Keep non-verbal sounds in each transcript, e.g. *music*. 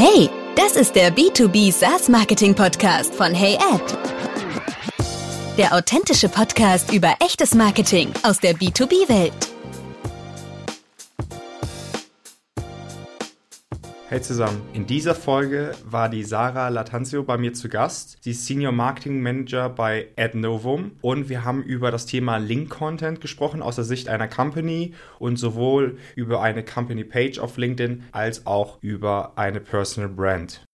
Hey, das ist der B2B SaaS Marketing Podcast von Hey Ad. Der authentische Podcast über echtes Marketing aus der B2B-Welt. Hey zusammen, in dieser Folge war die Sarah Latanzio bei mir zu Gast. Sie ist Senior Marketing Manager bei AdNovum und wir haben über das Thema Link Content gesprochen aus der Sicht einer Company und sowohl über eine Company Page auf LinkedIn als auch über eine Personal Brand.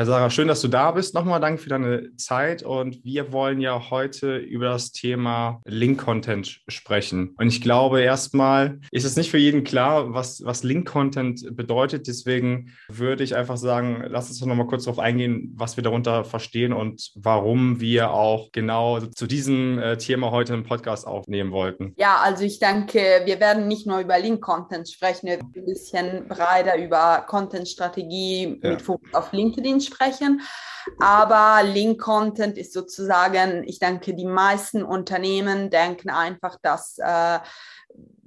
Ja, Sarah, schön, dass du da bist. Nochmal danke für deine Zeit. Und wir wollen ja heute über das Thema Link-Content sprechen. Und ich glaube, erstmal ist es nicht für jeden klar, was, was Link-Content bedeutet. Deswegen würde ich einfach sagen, lass uns doch nochmal kurz darauf eingehen, was wir darunter verstehen und warum wir auch genau zu diesem äh, Thema heute einen Podcast aufnehmen wollten. Ja, also ich denke, wir werden nicht nur über Link-Content sprechen, wir werden ein bisschen breiter über Content-Strategie ja. mit Fokus auf LinkedIn sprechen. Aber Link-Content ist sozusagen, ich denke, die meisten Unternehmen denken einfach, dass äh,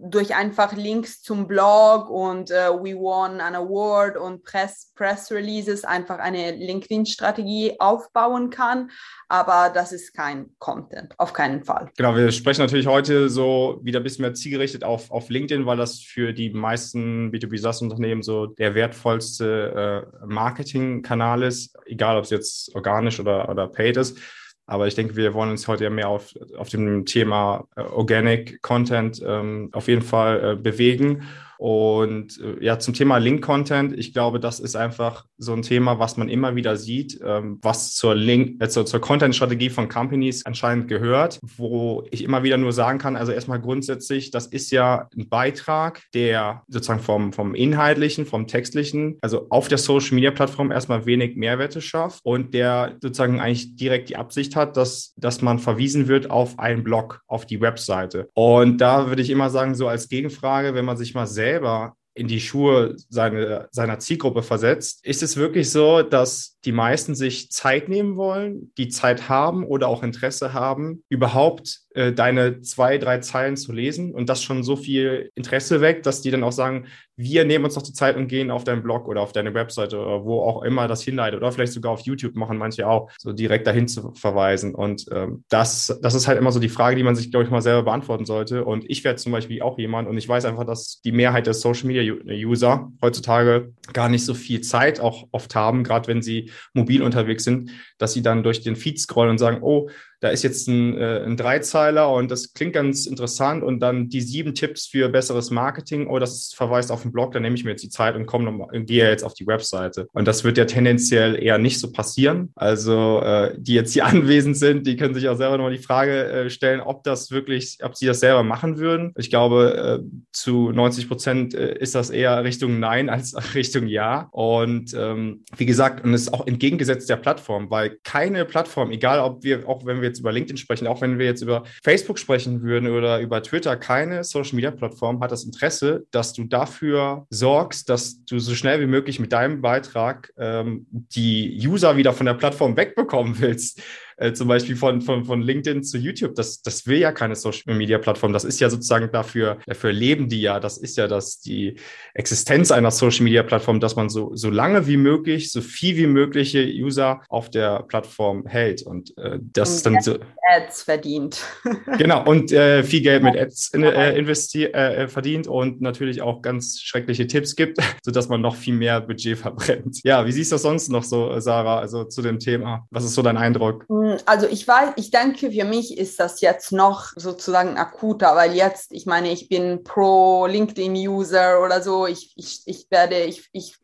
durch einfach Links zum Blog und äh, We Won an Award und Press, Press Releases einfach eine LinkedIn-Strategie aufbauen kann. Aber das ist kein Content, auf keinen Fall. Genau, wir sprechen natürlich heute so wieder ein bisschen mehr zielgerichtet auf, auf LinkedIn, weil das für die meisten B2B SaaS-Unternehmen so der wertvollste äh, Marketingkanal ist, egal ob es jetzt organisch oder, oder paid ist. Aber ich denke, wir wollen uns heute ja mehr auf, auf dem Thema äh, Organic Content ähm, auf jeden Fall äh, bewegen. Und äh, ja, zum Thema Link-Content, ich glaube, das ist einfach so ein Thema, was man immer wieder sieht, ähm, was zur Link, also zur Content-Strategie von Companies anscheinend gehört, wo ich immer wieder nur sagen kann, also erstmal grundsätzlich, das ist ja ein Beitrag, der sozusagen vom, vom Inhaltlichen, vom Textlichen, also auf der Social-Media-Plattform erstmal wenig Mehrwerte schafft und der sozusagen eigentlich direkt die Absicht hat, dass, dass man verwiesen wird auf einen Blog, auf die Webseite. Und da würde ich immer sagen, so als Gegenfrage, wenn man sich mal selbst selber in die Schuhe seine, seiner Zielgruppe versetzt, ist es wirklich so, dass die meisten sich Zeit nehmen wollen, die Zeit haben oder auch Interesse haben, überhaupt äh, deine zwei, drei Zeilen zu lesen und das schon so viel Interesse weckt, dass die dann auch sagen, wir nehmen uns noch die Zeit und gehen auf deinen Blog oder auf deine Webseite oder wo auch immer das hinleitet oder vielleicht sogar auf YouTube machen manche auch, so direkt dahin zu verweisen. Und ähm, das, das ist halt immer so die Frage, die man sich, glaube ich, mal selber beantworten sollte. Und ich werde zum Beispiel auch jemand und ich weiß einfach, dass die Mehrheit der Social Media User heutzutage gar nicht so viel Zeit auch oft haben, gerade wenn sie mobil unterwegs sind, dass sie dann durch den Feed scrollen und sagen, oh, da ist jetzt ein, äh, ein Dreizeiler und das klingt ganz interessant und dann die sieben Tipps für besseres Marketing, oh, das verweist auf den Blog, dann nehme ich mir jetzt die Zeit und komme noch, gehe jetzt auf die Webseite. Und das wird ja tendenziell eher nicht so passieren. Also äh, die jetzt hier *laughs* anwesend sind, die können sich auch selber nochmal die Frage äh, stellen, ob das wirklich, ob sie das selber machen würden. Ich glaube, äh, zu 90 Prozent äh, ist das eher Richtung Nein als *laughs* Richtung Ja. Und ähm, wie gesagt, und es ist auch entgegengesetzt der Plattform, weil keine Plattform, egal ob wir, auch wenn wir jetzt über LinkedIn sprechen, auch wenn wir jetzt über Facebook sprechen würden oder über Twitter, keine Social Media Plattform hat das Interesse, dass du dafür sorgst, dass du so schnell wie möglich mit deinem Beitrag ähm, die User wieder von der Plattform wegbekommen willst äh, zum Beispiel von, von, von LinkedIn zu YouTube, das, das will ja keine Social Media Plattform. Das ist ja sozusagen dafür, dafür leben die ja. Das ist ja das, die Existenz einer Social Media Plattform, dass man so, so lange wie möglich, so viel wie mögliche User auf der Plattform hält. Und äh, das und ist dann so. Ads verdient. *laughs* genau, und äh, viel Geld mit Ads in, äh, investiert, äh, verdient und natürlich auch ganz schreckliche Tipps gibt, *laughs* sodass man noch viel mehr Budget verbrennt. Ja, wie siehst du das sonst noch so, Sarah, also zu dem Thema? Was ist so dein Eindruck? Hm, also ich weiß, ich denke, für mich ist das jetzt noch sozusagen akuter, weil jetzt, ich meine, ich bin pro LinkedIn-User oder so. Ich, ich, ich werde, ich, ich,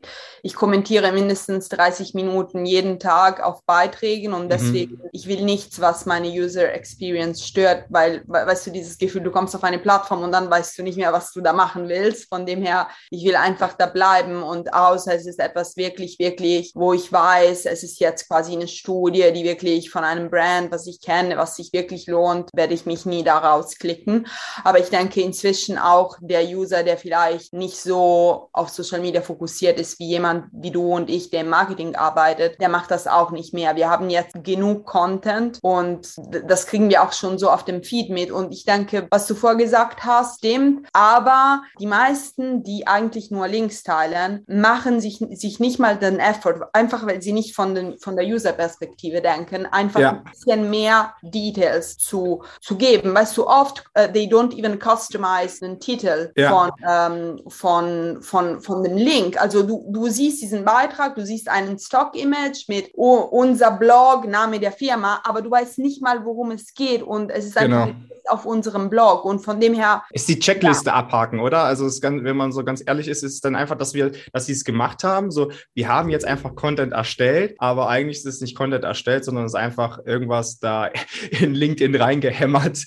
ich kommentiere mindestens 30 Minuten jeden Tag auf Beiträgen und mhm. deswegen, mhm. ich will nichts, was meine User Experience stört, weil, weißt du, dieses Gefühl, du kommst auf eine Plattform und dann weißt du nicht mehr, was du da machen willst. Von dem her, ich will einfach da bleiben und außer es ist etwas wirklich, wirklich, wo ich weiß, es ist jetzt quasi eine Studie, die wirklich von einem Brand, was ich kenne, was sich wirklich lohnt, werde ich mich nie daraus klicken. Aber ich denke inzwischen auch der User, der vielleicht nicht so auf Social Media fokussiert ist wie jemand wie du und ich, der im Marketing arbeitet, der macht das auch nicht mehr. Wir haben jetzt genug Content und das kriegen wir auch schon so auf dem Feed mit. Und ich denke, was du vorgesagt hast, stimmt. Aber die meisten, die eigentlich nur Links teilen, machen sich, sich nicht mal den Effort, einfach weil sie nicht von, den, von der User-Perspektive denken, einfach ja. ein bisschen mehr Details zu, zu geben. Weißt du, oft, uh, they don't even customize den Titel ja. von, ähm, von, von, von dem Link. Also du, du siehst diesen Beitrag, du siehst einen Stock-Image mit oh, unser Blog, Name der Firma, aber du weißt nicht mal, worum es geht und es ist genau. Auf unserem Blog und von dem her. Ist die Checkliste ja. abhaken, oder? Also ganz, wenn man so ganz ehrlich ist, ist es dann einfach, dass wir, dass sie es gemacht haben. So, wir haben jetzt einfach Content erstellt, aber eigentlich ist es nicht Content erstellt, sondern es ist einfach irgendwas da *laughs* in LinkedIn reingehämmert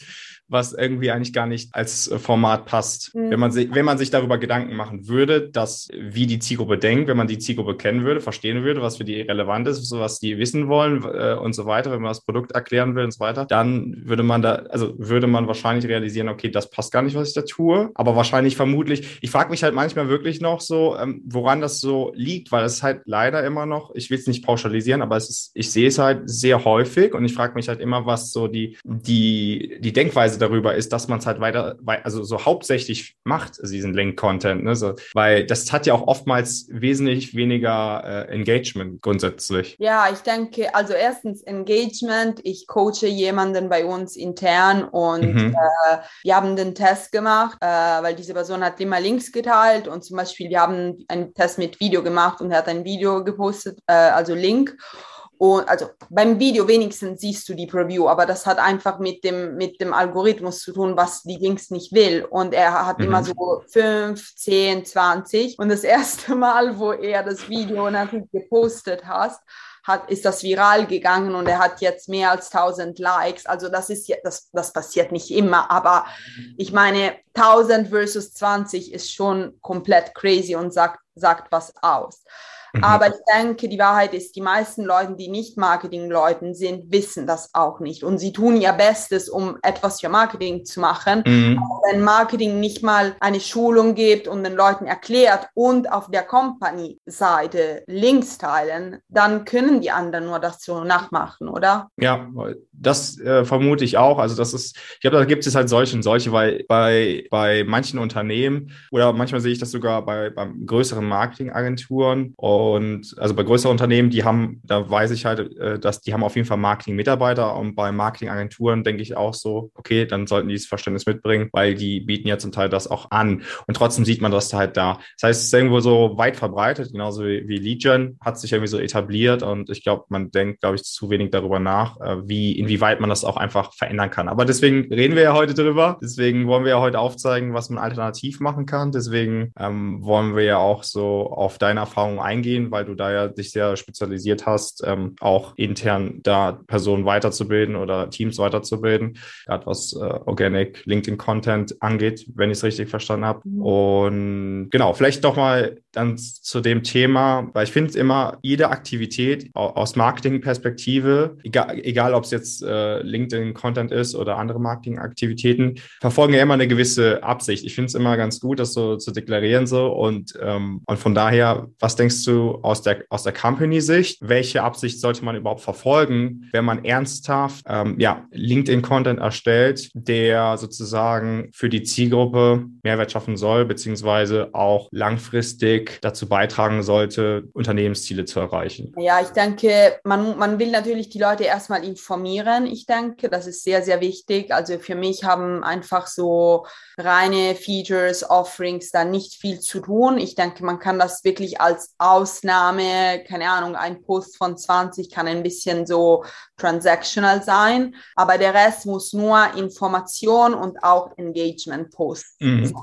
was irgendwie eigentlich gar nicht als äh, Format passt. Mhm. Wenn, man sich, wenn man sich darüber Gedanken machen würde, dass wie die Zielgruppe denkt, wenn man die Zielgruppe kennen würde, verstehen würde, was für die relevant ist, so was die wissen wollen äh, und so weiter, wenn man das Produkt erklären will und so weiter, dann würde man da, also würde man wahrscheinlich realisieren, okay, das passt gar nicht, was ich da tue. Aber wahrscheinlich vermutlich, ich frage mich halt manchmal wirklich noch so, ähm, woran das so liegt, weil es halt leider immer noch, ich will es nicht pauschalisieren, aber es ist, ich sehe es halt sehr häufig und ich frage mich halt immer, was so die, die, die Denkweise darüber ist, dass man es halt weiter, also so hauptsächlich macht, also diesen Link-Content, ne? so, weil das hat ja auch oftmals wesentlich weniger äh, Engagement grundsätzlich. Ja, ich denke, also erstens Engagement. Ich coache jemanden bei uns intern und mhm. äh, wir haben den Test gemacht, äh, weil diese Person hat immer Links geteilt und zum Beispiel wir haben einen Test mit Video gemacht und er hat ein Video gepostet, äh, also Link. Und also beim Video wenigstens siehst du die Preview, aber das hat einfach mit dem, mit dem Algorithmus zu tun, was die Dings nicht will. Und er hat mhm. immer so 5, 10, 20. Und das *laughs* erste Mal, wo er das Video natürlich gepostet hat, hat, ist das viral gegangen und er hat jetzt mehr als 1000 Likes. Also das ist ja, das, das passiert nicht immer, aber ich meine, 1000 versus 20 ist schon komplett crazy und sagt, sagt was aus. Mhm. Aber ich denke, die Wahrheit ist, die meisten Leute, die nicht Marketing-Leuten sind, wissen das auch nicht. Und sie tun ihr Bestes, um etwas für Marketing zu machen. Mhm. Aber wenn Marketing nicht mal eine Schulung gibt und den Leuten erklärt und auf der Company-Seite Links teilen, dann können die anderen nur das so nachmachen, oder? Ja, das äh, vermute ich auch. Also das ist, ich glaube, da gibt es halt solche und solche, weil bei, bei manchen Unternehmen oder manchmal sehe ich das sogar bei, bei größeren Marketingagenturen und also bei größeren Unternehmen, die haben, da weiß ich halt, äh, dass die haben auf jeden Fall Marketing-Mitarbeiter und bei Marketingagenturen denke ich auch so, okay, dann sollten die das Verständnis mitbringen, weil die bieten ja zum Teil das auch an und trotzdem sieht man das halt da. Das heißt, es ist irgendwo so weit verbreitet, genauso wie, wie Legion hat sich irgendwie so etabliert und ich glaube, man denkt, glaube ich, zu wenig darüber nach, äh, wie, inwieweit man das auch einfach verändern kann. Aber deswegen reden wir ja heute drüber. Deswegen wollen wir ja heute aufzeigen, was man alternativ machen kann. Deswegen ähm, wollen wir ja auch so auf deine Erfahrungen eingehen, weil du da ja dich sehr spezialisiert hast, ähm, auch intern da Personen weiterzubilden oder Teams weiterzubilden, gerade was äh, Organic LinkedIn Content angeht, wenn ich es richtig verstanden habe. Mhm. Und genau, vielleicht doch mal dann zu dem Thema, weil ich finde immer jede Aktivität aus Marketingperspektive, egal, egal ob es jetzt äh, LinkedIn-Content ist oder andere Marketingaktivitäten, verfolgen ja immer eine gewisse Absicht. Ich finde es immer ganz gut, das so zu deklarieren so und, ähm, und von daher, was denkst du aus der, aus der Company-Sicht? Welche Absicht sollte man überhaupt verfolgen, wenn man ernsthaft ähm, ja, LinkedIn-Content erstellt, der sozusagen für die Zielgruppe Mehrwert schaffen soll, beziehungsweise auch langfristig dazu beitragen sollte, Unternehmensziele zu erreichen? Ja, ich denke, man, man will natürlich die Leute erstmal informieren. Ich denke, das ist sehr, sehr wichtig. Also für mich haben einfach so reine Features, Offerings da nicht viel zu tun. Ich denke, man kann das wirklich als Ausnahme, keine Ahnung, ein Post von 20 kann ein bisschen so transactional sein, aber der Rest muss nur Information und auch Engagement posten. Mhm.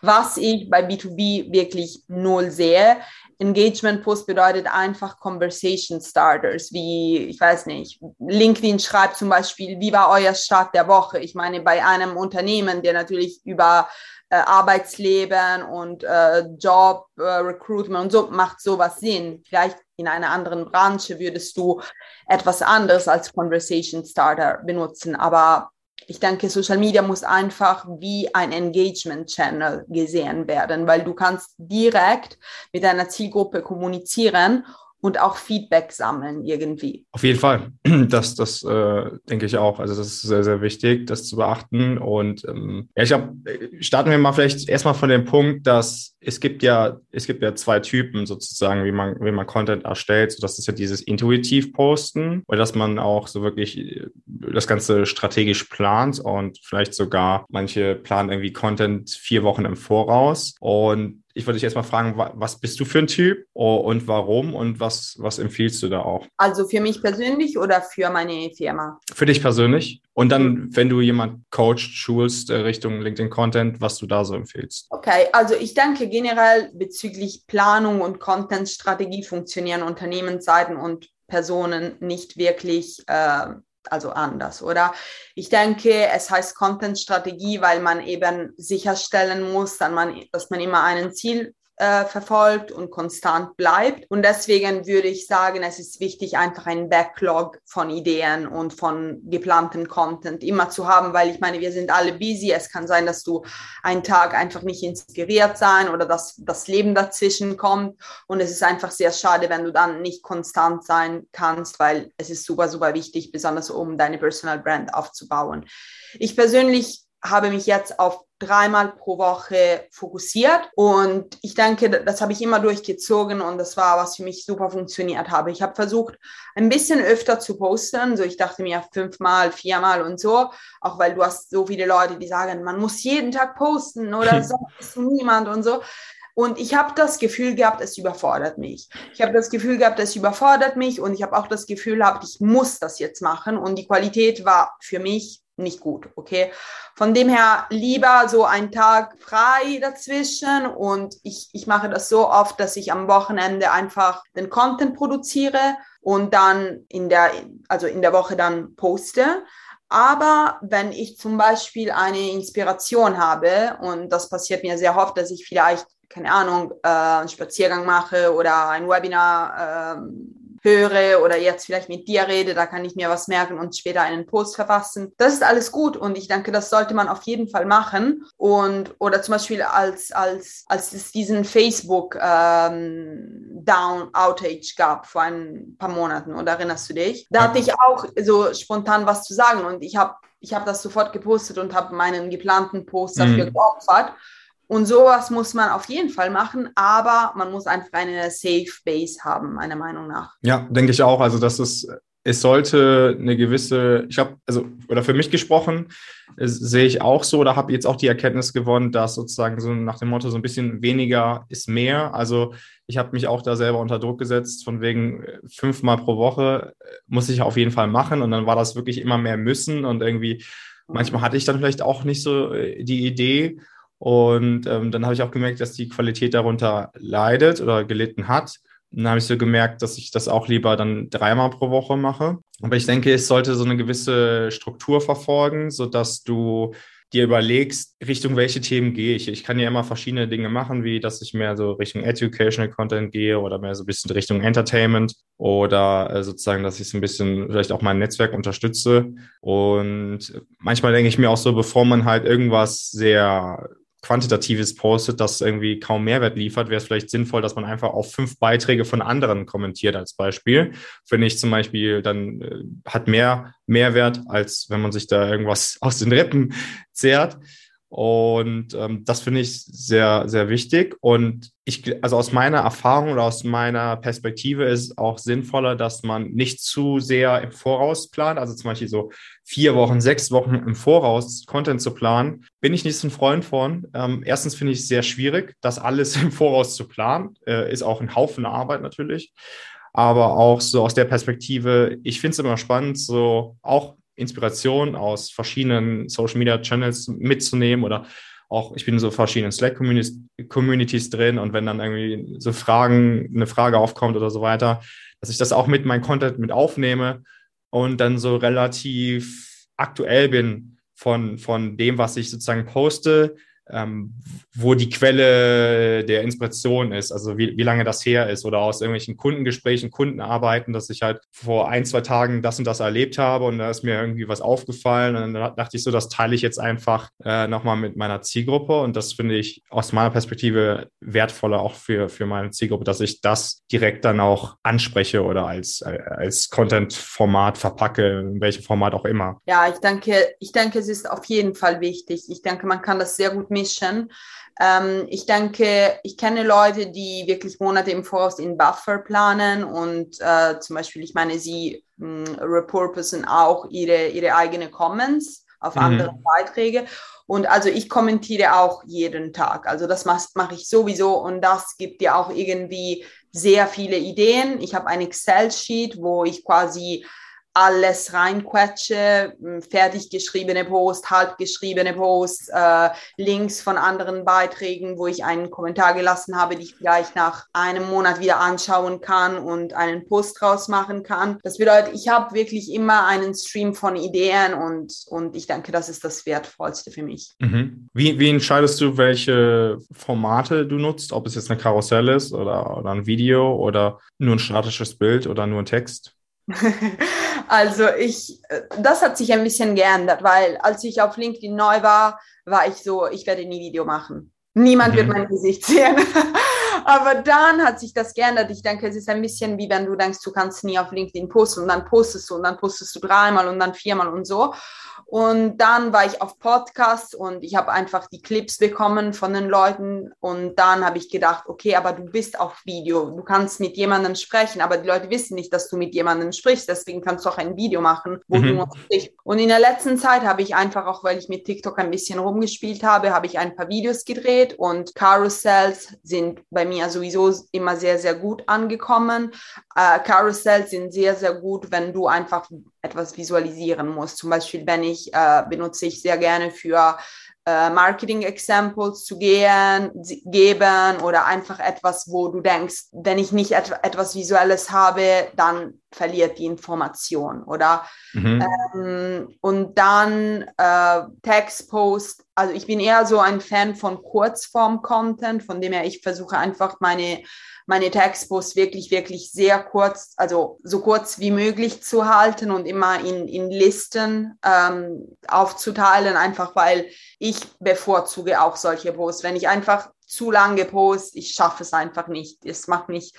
Was ich bei B2B wirklich null sehe, Engagement Post bedeutet einfach Conversation Starters, wie, ich weiß nicht, LinkedIn schreibt zum Beispiel, wie war euer Start der Woche? Ich meine, bei einem Unternehmen, der natürlich über äh, Arbeitsleben und äh, Job, äh, Recruitment und so macht sowas Sinn. Vielleicht in einer anderen Branche würdest du etwas anderes als Conversation Starter benutzen. Aber ich denke, Social Media muss einfach wie ein Engagement Channel gesehen werden, weil du kannst direkt mit deiner Zielgruppe kommunizieren und auch Feedback sammeln irgendwie. Auf jeden Fall. *clears throat* Das, das äh, denke ich auch. Also das ist sehr, sehr wichtig, das zu beachten. Und ähm, ja, ich glaube, starten wir mal vielleicht erstmal von dem Punkt, dass es gibt ja, es gibt ja zwei Typen sozusagen, wie man, wie man Content erstellt. So, das ist ja dieses intuitiv Posten, oder dass man auch so wirklich äh, das Ganze strategisch plant und vielleicht sogar manche planen irgendwie Content vier Wochen im Voraus. Und ich wollte dich erstmal fragen, was bist du für ein Typ und warum und was, was empfiehlst du da auch? Also für mich persönlich oder für meine Firma? Für dich persönlich. Und dann, mhm. wenn du jemand coacht, schulst äh, Richtung LinkedIn-Content, was du da so empfiehlst. Okay, also ich denke generell bezüglich Planung und Content-Strategie funktionieren Unternehmensseiten und Personen nicht wirklich äh, also anders, oder? Ich denke, es heißt Content-Strategie, weil man eben sicherstellen muss, dass man, dass man immer ein Ziel äh, verfolgt und konstant bleibt. Und deswegen würde ich sagen, es ist wichtig, einfach einen Backlog von Ideen und von geplantem Content immer zu haben, weil ich meine, wir sind alle busy. Es kann sein, dass du einen Tag einfach nicht inspiriert sein oder dass das Leben dazwischen kommt. Und es ist einfach sehr schade, wenn du dann nicht konstant sein kannst, weil es ist super, super wichtig, besonders um deine Personal Brand aufzubauen. Ich persönlich habe mich jetzt auf dreimal pro Woche fokussiert und ich denke, das habe ich immer durchgezogen und das war, was für mich super funktioniert habe. Ich habe versucht, ein bisschen öfter zu posten, so ich dachte mir fünfmal, viermal und so, auch weil du hast so viele Leute, die sagen, man muss jeden Tag posten oder *laughs* sagst du niemand und so. Und ich habe das Gefühl gehabt, es überfordert mich. Ich habe das Gefühl gehabt, es überfordert mich und ich habe auch das Gefühl gehabt, ich muss das jetzt machen. Und die Qualität war für mich nicht gut, okay? Von dem her lieber so ein Tag frei dazwischen und ich, ich mache das so oft, dass ich am Wochenende einfach den Content produziere und dann in der, also in der Woche dann poste. Aber wenn ich zum Beispiel eine Inspiration habe, und das passiert mir sehr oft, dass ich vielleicht, keine Ahnung, äh, einen Spaziergang mache oder ein Webinar äh, höre oder jetzt vielleicht mit dir rede, da kann ich mir was merken und später einen Post verfassen. Das ist alles gut und ich denke, das sollte man auf jeden Fall machen. Und oder zum Beispiel als, als, als es diesen Facebook ähm, Down Outage gab vor ein paar Monaten, oder erinnerst du dich? Da hatte ich auch so spontan was zu sagen und ich habe ich hab das sofort gepostet und habe meinen geplanten Post dafür mhm. geopfert. Und sowas muss man auf jeden Fall machen, aber man muss einfach eine Safe Base haben, meiner Meinung nach. Ja, denke ich auch. Also das ist, es sollte eine gewisse, ich habe, also, oder für mich gesprochen, sehe ich auch so, oder habe jetzt auch die Erkenntnis gewonnen, dass sozusagen so nach dem Motto so ein bisschen weniger ist mehr. Also ich habe mich auch da selber unter Druck gesetzt, von wegen äh, fünfmal pro Woche äh, muss ich auf jeden Fall machen. Und dann war das wirklich immer mehr müssen und irgendwie, manchmal hatte ich dann vielleicht auch nicht so äh, die Idee. Und ähm, dann habe ich auch gemerkt, dass die Qualität darunter leidet oder gelitten hat. Und dann habe ich so gemerkt, dass ich das auch lieber dann dreimal pro Woche mache. Aber ich denke, es sollte so eine gewisse Struktur verfolgen, sodass du dir überlegst, Richtung welche Themen gehe ich. Ich kann ja immer verschiedene Dinge machen, wie dass ich mehr so Richtung Educational Content gehe oder mehr so ein bisschen Richtung Entertainment oder äh, sozusagen, dass ich so ein bisschen vielleicht auch mein Netzwerk unterstütze. Und manchmal denke ich mir auch so, bevor man halt irgendwas sehr Quantitatives postet, das irgendwie kaum Mehrwert liefert, wäre es vielleicht sinnvoll, dass man einfach auf fünf Beiträge von anderen kommentiert als Beispiel. Finde ich zum Beispiel, dann äh, hat mehr Mehrwert, als wenn man sich da irgendwas *laughs* aus den Rippen zehrt. Und ähm, das finde ich sehr, sehr wichtig. Und ich, also aus meiner Erfahrung oder aus meiner Perspektive ist auch sinnvoller, dass man nicht zu sehr im Voraus plant. Also zum Beispiel so vier Wochen, sechs Wochen im Voraus Content zu planen, bin ich nicht so ein Freund von. Ähm, erstens finde ich es sehr schwierig, das alles *laughs* im Voraus zu planen. Äh, ist auch ein Haufen Arbeit natürlich aber auch so aus der Perspektive, ich finde es immer spannend, so auch Inspiration aus verschiedenen Social Media Channels mitzunehmen oder auch, ich bin in so verschiedenen Slack-Communities drin und wenn dann irgendwie so Fragen, eine Frage aufkommt oder so weiter, dass ich das auch mit meinem Content mit aufnehme und dann so relativ aktuell bin von, von dem, was ich sozusagen poste, ähm, wo die Quelle der Inspiration ist, also wie, wie lange das her ist oder aus irgendwelchen Kundengesprächen, Kundenarbeiten, dass ich halt vor ein, zwei Tagen das und das erlebt habe und da ist mir irgendwie was aufgefallen und dann dachte ich so, das teile ich jetzt einfach äh, nochmal mit meiner Zielgruppe und das finde ich aus meiner Perspektive wertvoller auch für, für meine Zielgruppe, dass ich das direkt dann auch anspreche oder als, als Content-Format verpacke, in welchem Format auch immer. Ja, ich denke, ich denke, es ist auf jeden Fall wichtig. Ich denke, man kann das sehr gut mischen. Ähm, ich denke, ich kenne Leute, die wirklich Monate im Voraus in Buffer planen und äh, zum Beispiel, ich meine, sie mh, repurposen auch ihre, ihre eigene Comments auf mhm. andere Beiträge. Und also ich kommentiere auch jeden Tag. Also das mache mach ich sowieso und das gibt dir auch irgendwie sehr viele Ideen. Ich habe ein Excel-Sheet, wo ich quasi alles reinquetsche, fertig geschriebene Post, halb geschriebene Post, äh, Links von anderen Beiträgen, wo ich einen Kommentar gelassen habe, die ich vielleicht nach einem Monat wieder anschauen kann und einen Post draus machen kann. Das bedeutet, ich habe wirklich immer einen Stream von Ideen und, und ich denke, das ist das Wertvollste für mich. Mhm. Wie, wie entscheidest du, welche Formate du nutzt, ob es jetzt eine Karussell ist oder, oder ein Video oder nur ein statisches Bild oder nur ein Text? *laughs* Also ich, das hat sich ein bisschen geändert, weil als ich auf LinkedIn neu war, war ich so, ich werde nie Video machen. Niemand mhm. wird mein Gesicht *laughs* sehen. Aber dann hat sich das geändert. Ich denke, es ist ein bisschen wie wenn du denkst, du kannst nie auf LinkedIn posten und dann postest du und dann postest du dreimal und dann viermal und so. Und dann war ich auf Podcasts und ich habe einfach die Clips bekommen von den Leuten. Und dann habe ich gedacht, okay, aber du bist auf Video. Du kannst mit jemandem sprechen, aber die Leute wissen nicht, dass du mit jemandem sprichst. Deswegen kannst du auch ein Video machen, wo mhm. du nur sprichst. Und in der letzten Zeit habe ich einfach auch, weil ich mit TikTok ein bisschen rumgespielt habe, habe ich ein paar Videos gedreht und Carousels sind bei mir sowieso immer sehr, sehr gut angekommen. Äh, Carousels sind sehr, sehr gut, wenn du einfach etwas visualisieren musst. Zum Beispiel, wenn ich äh, benutze ich sehr gerne für äh, Marketing Examples zu gehen, geben oder einfach etwas, wo du denkst, wenn ich nicht et etwas Visuelles habe, dann verliert die Information, oder? Mhm. Ähm, und dann äh, Textpost, also ich bin eher so ein Fan von Kurzform-Content, von dem her ich versuche einfach meine meine Textposts wirklich, wirklich sehr kurz, also so kurz wie möglich zu halten und immer in, in Listen ähm, aufzuteilen, einfach weil ich bevorzuge auch solche Posts. Wenn ich einfach zu lange post, ich schaffe es einfach nicht. Es macht mich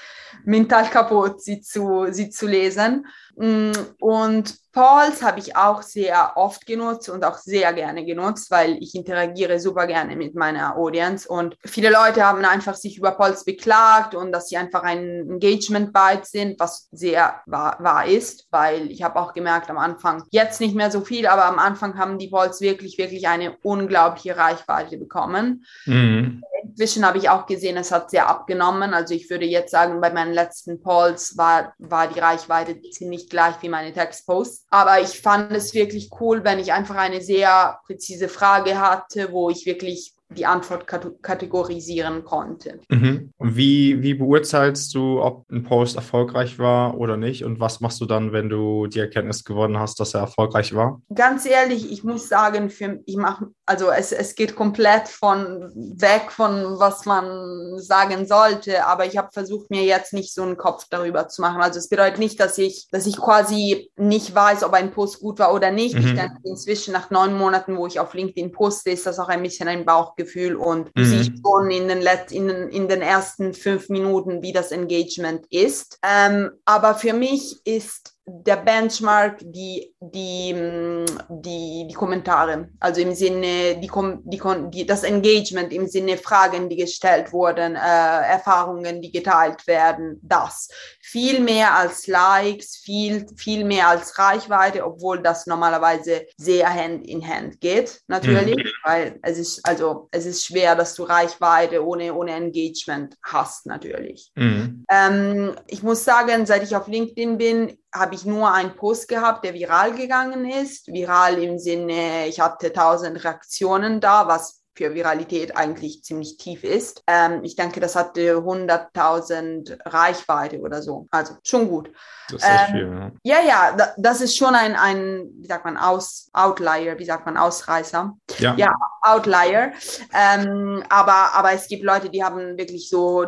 mental kaputt, sie zu, sie zu lesen. Mm, und Polls habe ich auch sehr oft genutzt und auch sehr gerne genutzt, weil ich interagiere super gerne mit meiner Audience und viele Leute haben einfach sich über Polls beklagt und dass sie einfach ein Engagement Byte sind, was sehr wahr, wahr ist, weil ich habe auch gemerkt am Anfang, jetzt nicht mehr so viel, aber am Anfang haben die Polls wirklich, wirklich eine unglaubliche Reichweite bekommen. Mhm. Inzwischen habe ich auch gesehen, es hat sehr abgenommen. Also ich würde jetzt sagen, bei meinen letzten Polls war, war die Reichweite ziemlich gleich wie meine Textposts. Aber ich fand es wirklich cool, wenn ich einfach eine sehr präzise Frage hatte, wo ich wirklich die Antwort kategorisieren konnte. Mhm. Wie, wie beurteilst du, ob ein Post erfolgreich war oder nicht? Und was machst du dann, wenn du die Erkenntnis gewonnen hast, dass er erfolgreich war? Ganz ehrlich, ich muss sagen, für, ich mache, also es, es geht komplett von weg von was man sagen sollte, aber ich habe versucht, mir jetzt nicht so einen Kopf darüber zu machen. Also es bedeutet nicht, dass ich, dass ich quasi nicht weiß, ob ein Post gut war oder nicht. Mhm. Ich denke, inzwischen nach neun Monaten, wo ich auf LinkedIn poste, ist das auch ein bisschen ein Bauch Gefühl und mhm. siehst schon in den, Let in, den, in den ersten fünf Minuten, wie das Engagement ist. Ähm, aber für mich ist der Benchmark die, die, mm, die, die Kommentare, also im Sinne, die, die, die, das Engagement im Sinne Fragen, die gestellt wurden, äh, Erfahrungen, die geteilt werden, das. Viel mehr als Likes, viel, viel mehr als Reichweite, obwohl das normalerweise sehr Hand in Hand geht, natürlich, mhm. weil es ist, also, es ist schwer, dass du Reichweite ohne, ohne Engagement hast, natürlich. Mhm. Ähm, ich muss sagen, seit ich auf LinkedIn bin, habe ich nur einen Post gehabt, der viral gegangen ist. Viral im Sinne, ich hatte tausend Reaktionen da, was für Viralität eigentlich ziemlich tief ist. Ähm, ich denke, das hatte 100.000 Reichweite oder so. Also schon gut. Das ist ähm, viel, ja. Ja, ja, das ist schon ein, ein wie sagt man, Aus, Outlier, wie sagt man, Ausreißer. Ja, ja Outlier. Ähm, aber, aber es gibt Leute, die haben wirklich so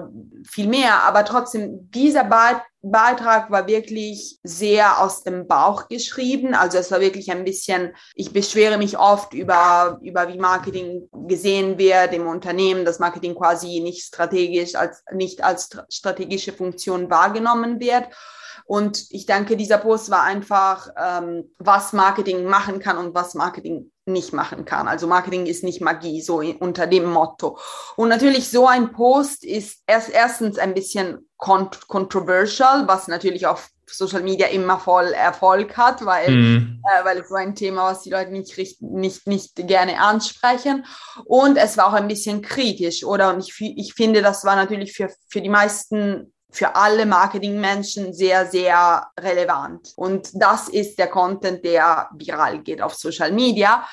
viel mehr. Aber trotzdem, dieser Beitrag Beitrag war wirklich sehr aus dem Bauch geschrieben. Also es war wirklich ein bisschen, ich beschwere mich oft über, über wie Marketing gesehen wird im Unternehmen, dass Marketing quasi nicht strategisch als, nicht als strategische Funktion wahrgenommen wird. Und ich denke, dieser Post war einfach, ähm, was Marketing machen kann und was Marketing nicht machen kann. Also Marketing ist nicht Magie, so unter dem Motto. Und natürlich so ein Post ist erst erstens ein bisschen kont controversial, was natürlich auf Social Media immer voll Erfolg hat, weil, mm. äh, weil es so ein Thema, was die Leute nicht, nicht, nicht gerne ansprechen. Und es war auch ein bisschen kritisch, oder? Und ich, ich finde, das war natürlich für, für die meisten für alle Marketingmenschen sehr, sehr relevant. Und das ist der Content, der viral geht auf Social Media.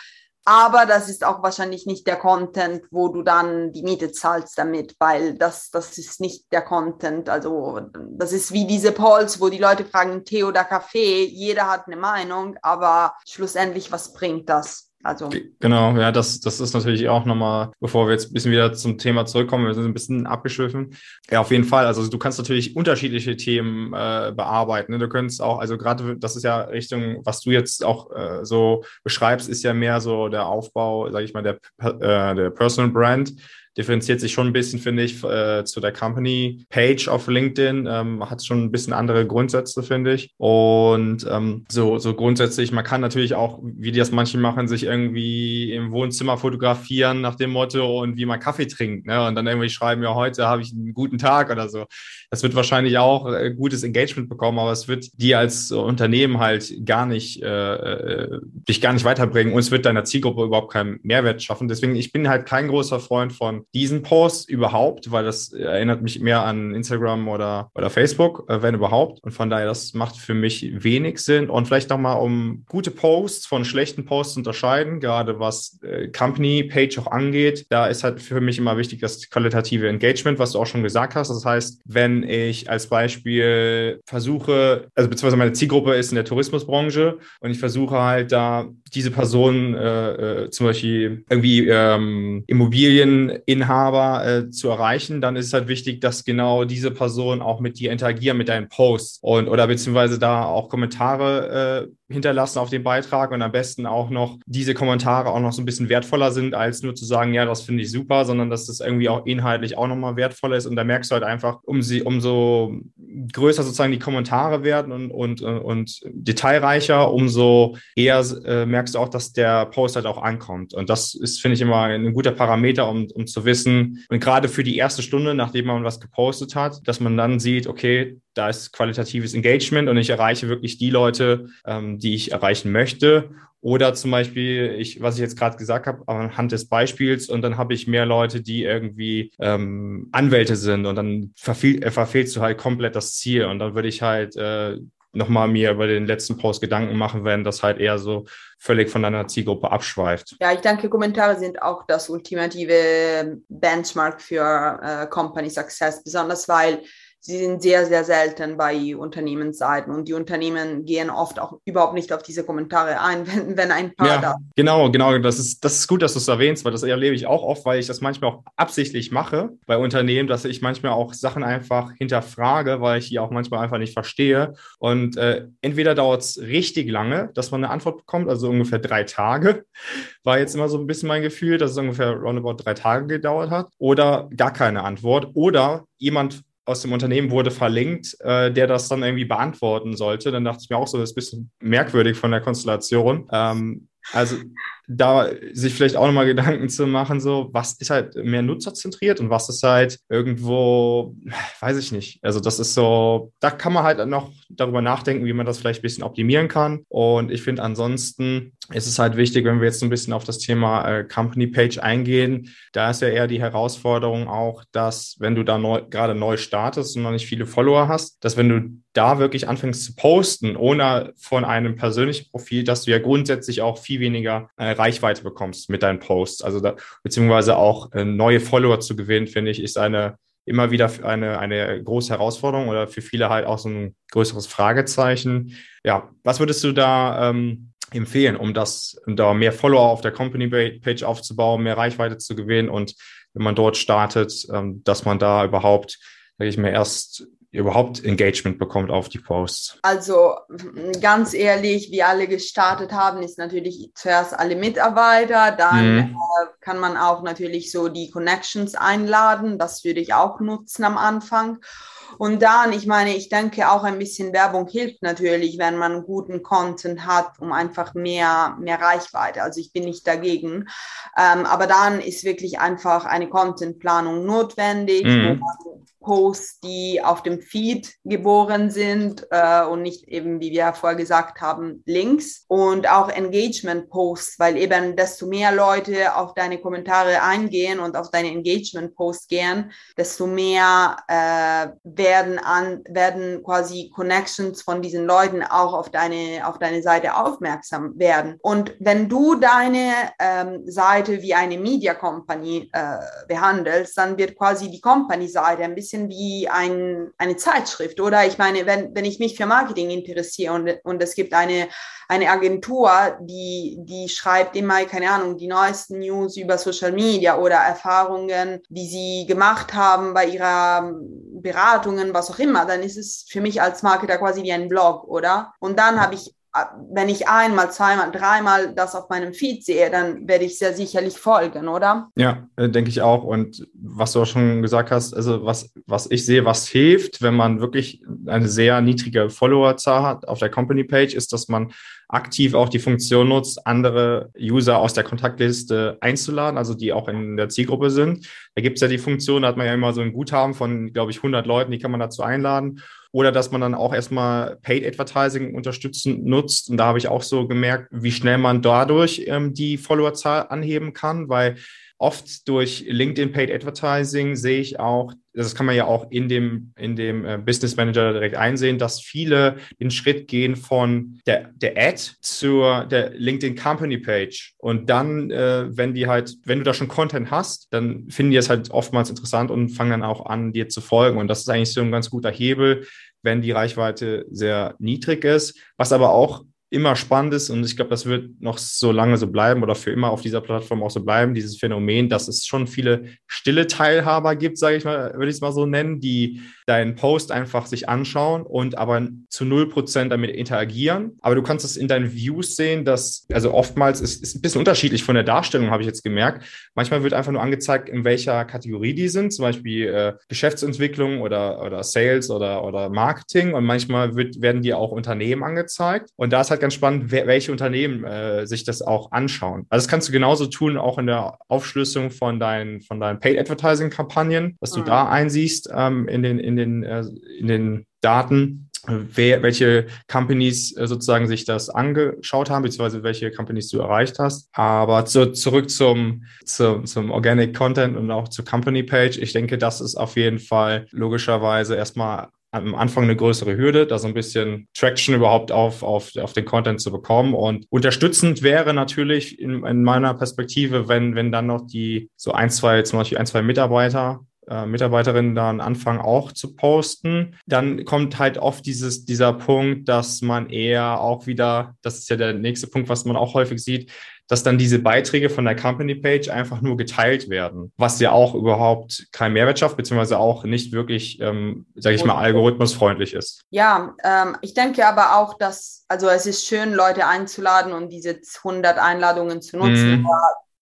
Aber das ist auch wahrscheinlich nicht der Content, wo du dann die Miete zahlst damit, weil das, das ist nicht der Content. Also das ist wie diese Polls, wo die Leute fragen, Tee oder Kaffee. Jeder hat eine Meinung, aber schlussendlich, was bringt das? Also genau, ja, das, das ist natürlich auch nochmal, bevor wir jetzt ein bisschen wieder zum Thema zurückkommen, wir sind ein bisschen abgeschwiffen. Ja, auf jeden Fall. Also du kannst natürlich unterschiedliche Themen äh, bearbeiten. Ne? Du könntest auch, also gerade das ist ja Richtung, was du jetzt auch äh, so beschreibst, ist ja mehr so der Aufbau, sage ich mal, der, äh, der Personal Brand differenziert sich schon ein bisschen, finde ich, äh, zu der Company-Page auf LinkedIn. Ähm, hat schon ein bisschen andere Grundsätze, finde ich. Und ähm, so, so grundsätzlich, man kann natürlich auch, wie das manche machen, sich irgendwie im Wohnzimmer fotografieren nach dem Motto und wie man Kaffee trinkt. Ne? Und dann irgendwie schreiben, ja, heute habe ich einen guten Tag oder so. Das wird wahrscheinlich auch äh, gutes Engagement bekommen, aber es wird dir als Unternehmen halt gar nicht, äh, äh, dich gar nicht weiterbringen und es wird deiner Zielgruppe überhaupt keinen Mehrwert schaffen. Deswegen, ich bin halt kein großer Freund von diesen Post überhaupt, weil das erinnert mich mehr an Instagram oder, oder Facebook, äh, wenn überhaupt. Und von daher, das macht für mich wenig Sinn. Und vielleicht nochmal, um gute Posts von schlechten Posts zu unterscheiden, gerade was äh, Company-Page auch angeht, da ist halt für mich immer wichtig das qualitative Engagement, was du auch schon gesagt hast. Das heißt, wenn ich als Beispiel versuche, also beziehungsweise meine Zielgruppe ist in der Tourismusbranche und ich versuche halt da diese Person äh, äh, zum Beispiel irgendwie ähm, Immobilien Inhaber äh, zu erreichen, dann ist es halt wichtig, dass genau diese Personen auch mit dir interagieren, mit deinen Posts und oder beziehungsweise da auch Kommentare äh, hinterlassen auf den Beitrag und am besten auch noch diese Kommentare auch noch so ein bisschen wertvoller sind, als nur zu sagen, ja, das finde ich super, sondern dass das irgendwie auch inhaltlich auch nochmal wertvoller ist. Und da merkst du halt einfach, um sie, umso größer sozusagen die Kommentare werden und, und, und detailreicher, umso eher äh, merkst du auch, dass der Post halt auch ankommt. Und das ist, finde ich, immer ein guter Parameter, um, um zu wissen, und gerade für die erste Stunde, nachdem man was gepostet hat, dass man dann sieht, okay, da ist qualitatives Engagement und ich erreiche wirklich die Leute, ähm, die ich erreichen möchte. Oder zum Beispiel, ich, was ich jetzt gerade gesagt habe, anhand des Beispiels, und dann habe ich mehr Leute, die irgendwie ähm, Anwälte sind und dann verfehl, äh, verfehlst du halt komplett das Ziel. Und dann würde ich halt äh, nochmal mir über den letzten Post Gedanken machen, wenn das halt eher so völlig von deiner Zielgruppe abschweift. Ja, ich denke, Kommentare sind auch das ultimative Benchmark für äh, Company Success, besonders weil sie sind sehr, sehr selten bei Unternehmensseiten und die Unternehmen gehen oft auch überhaupt nicht auf diese Kommentare ein, *laughs* wenn, wenn ein paar ja, da. Genau, genau. Das ist, das ist gut, dass du es erwähnst, weil das erlebe ich auch oft, weil ich das manchmal auch absichtlich mache bei Unternehmen, dass ich manchmal auch Sachen einfach hinterfrage, weil ich die auch manchmal einfach nicht verstehe. Und äh, entweder dauert es richtig lange, dass man eine Antwort bekommt, also ungefähr drei Tage, *laughs* war jetzt immer so ein bisschen mein Gefühl, dass es ungefähr roundabout drei Tage gedauert hat, oder gar keine Antwort, oder jemand aus dem Unternehmen wurde verlinkt, äh, der das dann irgendwie beantworten sollte. Dann dachte ich mir auch so, das ist ein bisschen merkwürdig von der Konstellation. Ähm, also da sich vielleicht auch nochmal Gedanken zu machen, so was ist halt mehr nutzerzentriert und was ist halt irgendwo, weiß ich nicht. Also das ist so, da kann man halt noch darüber nachdenken, wie man das vielleicht ein bisschen optimieren kann. Und ich finde ansonsten ist es halt wichtig, wenn wir jetzt ein bisschen auf das Thema äh, Company Page eingehen, da ist ja eher die Herausforderung auch, dass wenn du da neu, gerade neu startest und noch nicht viele Follower hast, dass wenn du da wirklich anfängst zu posten, ohne von einem persönlichen Profil, dass du ja grundsätzlich auch viel weniger äh, Reichweite bekommst mit deinen Posts. Also da, beziehungsweise auch äh, neue Follower zu gewinnen, finde ich, ist eine immer wieder eine, eine große Herausforderung oder für viele halt auch so ein größeres Fragezeichen. Ja, was würdest du da ähm, empfehlen, um das, um da mehr Follower auf der Company-Page aufzubauen, mehr Reichweite zu gewinnen und wenn man dort startet, ähm, dass man da überhaupt, sage ich mir, erst überhaupt Engagement bekommt auf die Posts? Also ganz ehrlich, wie alle gestartet haben, ist natürlich zuerst alle Mitarbeiter, dann mhm. äh, kann man auch natürlich so die Connections einladen, das würde ich auch nutzen am Anfang. Und dann, ich meine, ich denke auch ein bisschen Werbung hilft natürlich, wenn man guten Content hat, um einfach mehr, mehr Reichweite. Also ich bin nicht dagegen. Ähm, aber dann ist wirklich einfach eine Contentplanung notwendig, mhm. Posts, die auf dem Feed geboren sind äh, und nicht eben, wie wir vorher gesagt haben, Links und auch Engagement-Posts, weil eben desto mehr Leute auf deine Kommentare eingehen und auf deine Engagement-Posts gehen, desto mehr äh, werden an werden quasi Connections von diesen Leuten auch auf deine auf deine Seite aufmerksam werden. Und wenn du deine ähm, Seite wie eine Media Company äh, behandelst, dann wird quasi die Company-Seite ein bisschen wie ein, eine Zeitschrift, oder? Ich meine, wenn, wenn ich mich für Marketing interessiere und, und es gibt eine, eine Agentur, die, die schreibt immer, keine Ahnung, die neuesten News über Social Media oder Erfahrungen, die sie gemacht haben bei ihrer Beratungen, was auch immer, dann ist es für mich als Marketer quasi wie ein Blog, oder? Und dann habe ich wenn ich einmal, zweimal, dreimal das auf meinem Feed sehe, dann werde ich sehr sicherlich folgen, oder? Ja, äh, denke ich auch. Und was du auch schon gesagt hast, also was, was ich sehe, was hilft, wenn man wirklich eine sehr niedrige Followerzahl hat auf der Company Page, ist, dass man aktiv auch die Funktion nutzt, andere User aus der Kontaktliste einzuladen, also die auch in der Zielgruppe sind. Da gibt es ja die Funktion, da hat man ja immer so ein Guthaben von, glaube ich, 100 Leuten, die kann man dazu einladen oder dass man dann auch erstmal Paid Advertising unterstützen nutzt. Und da habe ich auch so gemerkt, wie schnell man dadurch ähm, die Followerzahl anheben kann, weil oft durch LinkedIn Paid Advertising sehe ich auch, das kann man ja auch in dem, in dem äh, Business Manager direkt einsehen, dass viele den Schritt gehen von der, der Ad zur der LinkedIn Company Page. Und dann, äh, wenn die halt, wenn du da schon Content hast, dann finden die es halt oftmals interessant und fangen dann auch an, dir zu folgen. Und das ist eigentlich so ein ganz guter Hebel, wenn die Reichweite sehr niedrig ist. Was aber auch immer spannend ist und ich glaube, das wird noch so lange so bleiben oder für immer auf dieser Plattform auch so bleiben, dieses Phänomen, dass es schon viele stille Teilhaber gibt, sage ich mal, würde ich es mal so nennen, die deinen Post einfach sich anschauen und aber zu null Prozent damit interagieren. Aber du kannst es in deinen Views sehen, dass, also oftmals ist es ein bisschen unterschiedlich von der Darstellung, habe ich jetzt gemerkt. Manchmal wird einfach nur angezeigt, in welcher Kategorie die sind, zum Beispiel äh, Geschäftsentwicklung oder, oder Sales oder, oder Marketing und manchmal wird, werden dir auch Unternehmen angezeigt und da ist halt halt ganz spannend, welche Unternehmen äh, sich das auch anschauen. Also das kannst du genauso tun, auch in der Aufschlüsselung von deinen, von deinen Paid Advertising Kampagnen, dass du mhm. da einsiehst ähm, in den, in den, äh, in den Daten, wer, welche Companies äh, sozusagen sich das angeschaut haben, beziehungsweise welche Companies du erreicht hast. Aber zu, zurück zum, zum, zum Organic Content und auch zur Company Page. Ich denke, das ist auf jeden Fall logischerweise erstmal am Anfang eine größere Hürde, da so ein bisschen Traction überhaupt auf, auf, auf den Content zu bekommen. Und unterstützend wäre natürlich in, in meiner Perspektive, wenn, wenn dann noch die so ein, zwei, zum Beispiel ein, zwei Mitarbeiter äh, Mitarbeiterinnen dann anfangen auch zu posten, dann kommt halt oft dieses, dieser Punkt, dass man eher auch wieder, das ist ja der nächste Punkt, was man auch häufig sieht, dass dann diese Beiträge von der Company Page einfach nur geteilt werden, was ja auch überhaupt kein Mehrwert schafft, beziehungsweise auch nicht wirklich, ähm, sage ich mal, algorithmusfreundlich ist. Ja, ähm, ich denke aber auch, dass, also es ist schön, Leute einzuladen und diese 100 Einladungen zu nutzen. Mm.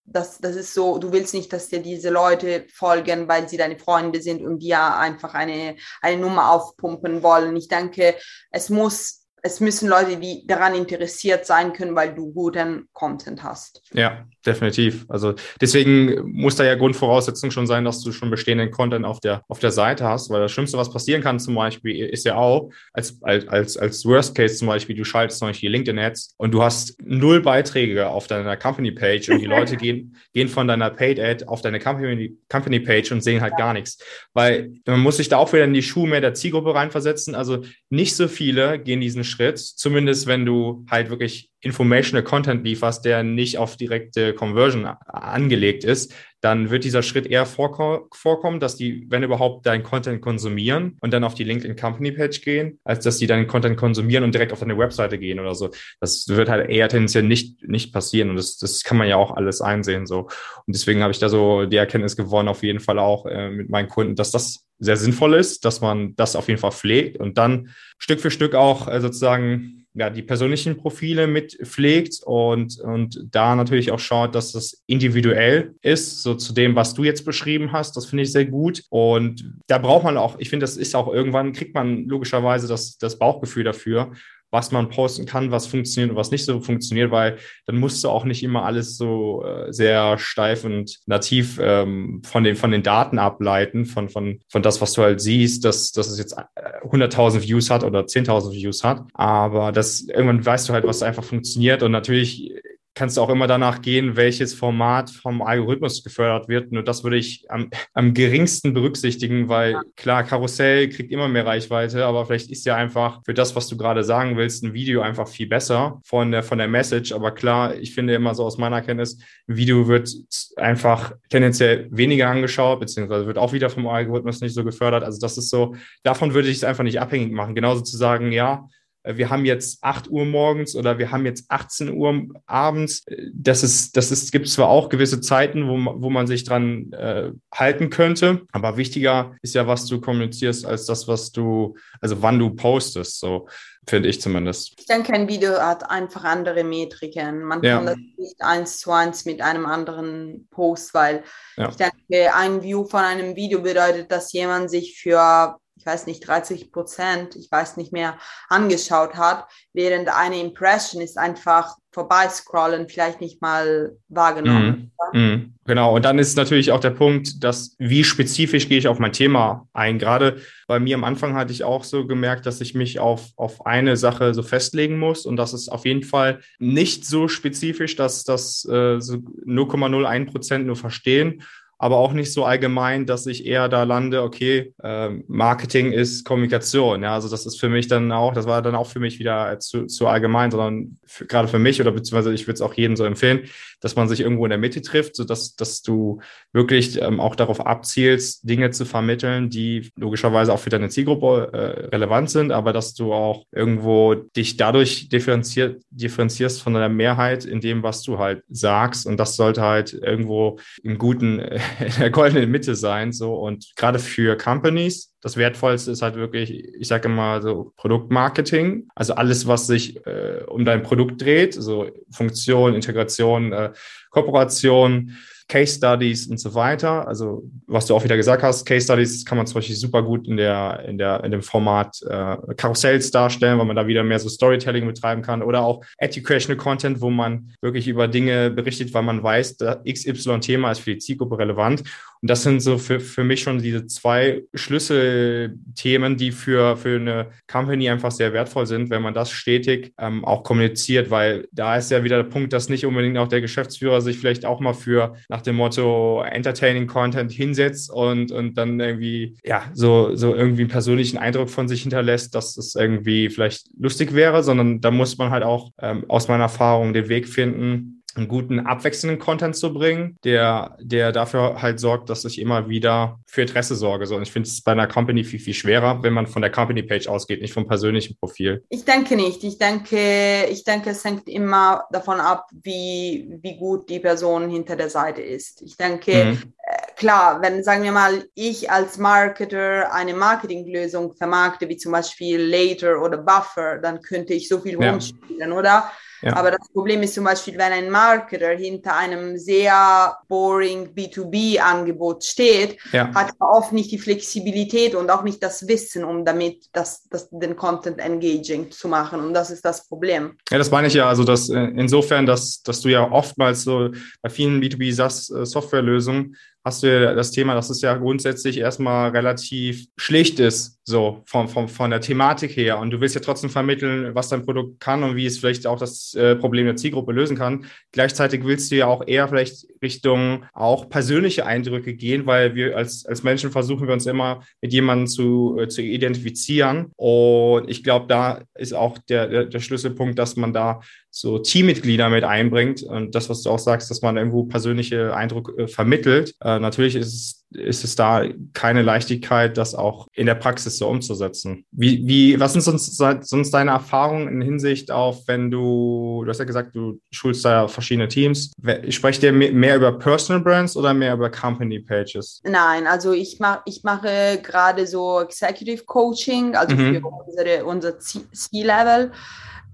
Das, das ist so, du willst nicht, dass dir diese Leute folgen, weil sie deine Freunde sind und dir einfach eine, eine Nummer aufpumpen wollen. Ich denke, es muss es müssen Leute, die daran interessiert sein können, weil du guten Content hast. Ja, definitiv. Also deswegen muss da ja Grundvoraussetzung schon sein, dass du schon bestehenden Content auf der, auf der Seite hast, weil das Schlimmste, was passieren kann zum Beispiel, ist ja auch, als, als, als Worst Case zum Beispiel, du schaltest zum Beispiel LinkedIn-Ads und du hast null Beiträge auf deiner Company-Page und die Leute *laughs* gehen, gehen von deiner Paid-Ad auf deine Company-Page und sehen halt gar nichts. Weil man muss sich da auch wieder in die Schuhe mehr der Zielgruppe reinversetzen. Also nicht so viele gehen diesen Schritt, zumindest wenn du halt wirklich informational Content lieferst, der nicht auf direkte Conversion angelegt ist, dann wird dieser Schritt eher vorkommen, dass die, wenn überhaupt, deinen Content konsumieren und dann auf die LinkedIn Company Page gehen, als dass die deinen Content konsumieren und direkt auf deine Webseite gehen oder so. Das wird halt eher tendenziell nicht, nicht passieren und das, das kann man ja auch alles einsehen so. Und deswegen habe ich da so die Erkenntnis gewonnen, auf jeden Fall auch äh, mit meinen Kunden, dass das sehr sinnvoll ist, dass man das auf jeden Fall pflegt und dann Stück für Stück auch äh, sozusagen ja, die persönlichen Profile mit pflegt und, und da natürlich auch schaut, dass das individuell ist, so zu dem, was du jetzt beschrieben hast. Das finde ich sehr gut. Und da braucht man auch, ich finde, das ist auch irgendwann, kriegt man logischerweise das, das Bauchgefühl dafür was man posten kann, was funktioniert und was nicht so funktioniert, weil dann musst du auch nicht immer alles so äh, sehr steif und nativ ähm, von, den, von den Daten ableiten, von, von, von das, was du halt siehst, dass, dass es jetzt 100.000 äh, Views hat oder 10.000 Views hat. Aber das irgendwann weißt du halt, was einfach funktioniert. Und natürlich kannst du auch immer danach gehen, welches Format vom Algorithmus gefördert wird. Nur das würde ich am, am geringsten berücksichtigen, weil ja. klar, Karussell kriegt immer mehr Reichweite, aber vielleicht ist ja einfach für das, was du gerade sagen willst, ein Video einfach viel besser von der, von der Message. Aber klar, ich finde immer so aus meiner Kenntnis, ein Video wird einfach tendenziell weniger angeschaut, beziehungsweise wird auch wieder vom Algorithmus nicht so gefördert. Also das ist so, davon würde ich es einfach nicht abhängig machen. Genauso zu sagen, ja, wir haben jetzt 8 Uhr morgens oder wir haben jetzt 18 Uhr abends. Das ist, das ist, gibt zwar auch gewisse Zeiten, wo, wo man sich dran äh, halten könnte, aber wichtiger ist ja, was du kommunizierst, als das, was du, also wann du postest, so finde ich zumindest. Ich denke, ein Video hat einfach andere Metriken. Man ja. kann das nicht eins zu eins mit einem anderen Post, weil ja. ich denke, ein View von einem Video bedeutet, dass jemand sich für ich weiß nicht, 30 Prozent, ich weiß nicht mehr, angeschaut hat, während eine Impression ist einfach vorbeiscrollen, vielleicht nicht mal wahrgenommen. Mm, mm, genau, und dann ist natürlich auch der Punkt, dass wie spezifisch gehe ich auf mein Thema ein. Gerade bei mir am Anfang hatte ich auch so gemerkt, dass ich mich auf, auf eine Sache so festlegen muss. Und das ist auf jeden Fall nicht so spezifisch, dass das äh, so 0,01 Prozent nur verstehen aber auch nicht so allgemein, dass ich eher da lande, okay, äh, Marketing ist Kommunikation. Ja, also das ist für mich dann auch, das war dann auch für mich wieder zu, zu allgemein, sondern für, gerade für mich oder beziehungsweise ich würde es auch jedem so empfehlen, dass man sich irgendwo in der Mitte trifft, so dass, dass du wirklich ähm, auch darauf abzielst, Dinge zu vermitteln, die logischerweise auch für deine Zielgruppe äh, relevant sind, aber dass du auch irgendwo dich dadurch differenziert, differenzierst von deiner Mehrheit in dem, was du halt sagst. Und das sollte halt irgendwo im guten, äh, *laughs* in der goldenen Mitte sein. So und gerade für Companies, das Wertvollste ist halt wirklich, ich sage immer so Produktmarketing, also alles, was sich äh, um dein Produkt dreht, so Funktion, Integration, äh, Kooperation, Case Studies und so weiter. Also was du auch wieder gesagt hast, Case Studies kann man zum Beispiel super gut in der in der in dem Format äh, Karussells darstellen, weil man da wieder mehr so Storytelling betreiben kann oder auch Educational Content, wo man wirklich über Dinge berichtet, weil man weiß, XY Thema ist für die Zielgruppe relevant und das sind so für, für mich schon diese zwei Schlüsselthemen, die für, für eine Company einfach sehr wertvoll sind, wenn man das stetig ähm, auch kommuniziert, weil da ist ja wieder der Punkt, dass nicht unbedingt auch der Geschäftsführer sich vielleicht auch mal für nach dem Motto Entertaining Content hinsetzt und, und dann irgendwie, ja, so, so irgendwie einen persönlichen Eindruck von sich hinterlässt, dass es irgendwie vielleicht lustig wäre, sondern da muss man halt auch ähm, aus meiner Erfahrung den Weg finden, einen guten abwechselnden Content zu bringen, der, der dafür halt sorgt, dass ich immer wieder für Interesse sorge. So, und ich finde es bei einer Company viel, viel schwerer, wenn man von der Company-Page ausgeht, nicht vom persönlichen Profil. Ich denke nicht. Ich denke, ich denke, es hängt immer davon ab, wie, wie gut die Person hinter der Seite ist. Ich denke, mhm. Äh, klar, wenn, sagen wir mal, ich als Marketer eine Marketinglösung vermarkte, wie zum Beispiel Later oder Buffer, dann könnte ich so viel rumspielen, ja. oder? Ja. Aber das Problem ist zum Beispiel, wenn ein Marketer hinter einem sehr boring B2B-Angebot steht, ja. hat er oft nicht die Flexibilität und auch nicht das Wissen, um damit das, das, den Content engaging zu machen. Und das ist das Problem. Ja, das meine ich ja. Also dass, äh, insofern, dass, dass du ja oftmals so bei vielen B2B-SaaS-Softwarelösungen hast du ja das Thema, dass es ja grundsätzlich erstmal relativ schlicht ist, so von, von, von der Thematik her. Und du willst ja trotzdem vermitteln, was dein Produkt kann und wie es vielleicht auch das äh, Problem der Zielgruppe lösen kann. Gleichzeitig willst du ja auch eher vielleicht Richtung auch persönliche Eindrücke gehen, weil wir als, als Menschen versuchen wir uns immer mit jemandem zu, äh, zu identifizieren. Und ich glaube, da ist auch der, der, der Schlüsselpunkt, dass man da so Teammitglieder mit einbringt und das, was du auch sagst, dass man irgendwo persönliche Eindruck äh, vermittelt. Äh, natürlich ist es, ist es da keine Leichtigkeit, das auch in der Praxis so umzusetzen. Wie, wie, was sind sonst, sonst deine Erfahrungen in Hinsicht auf, wenn du, du hast ja gesagt, du schulst da verschiedene Teams. Sprecht ihr mehr über Personal Brands oder mehr über Company Pages? Nein, also ich mache ich mache gerade so Executive Coaching, also mhm. für unsere, unser C-Level.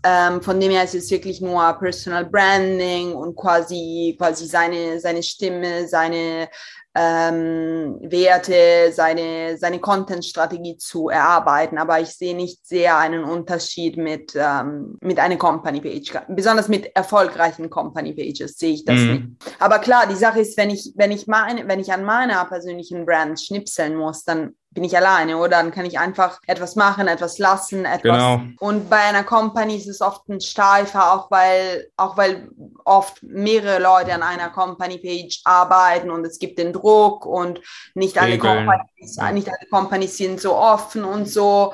Ähm, von dem her ist es wirklich nur Personal Branding und quasi, quasi seine, seine Stimme, seine ähm, Werte, seine, seine Content-Strategie zu erarbeiten. Aber ich sehe nicht sehr einen Unterschied mit, ähm, mit einer Company-Page. Besonders mit erfolgreichen Company-Pages sehe ich das mhm. nicht. Aber klar, die Sache ist, wenn ich, wenn ich, meine, wenn ich an meiner persönlichen Brand schnipseln muss, dann bin ich alleine oder dann kann ich einfach etwas machen, etwas lassen, etwas. Genau. Und bei einer Company ist es oft ein steifer, auch weil, auch weil oft mehrere Leute an einer Company Page arbeiten und es gibt den Druck und nicht alle, Companies, nicht alle Companies sind so offen und so.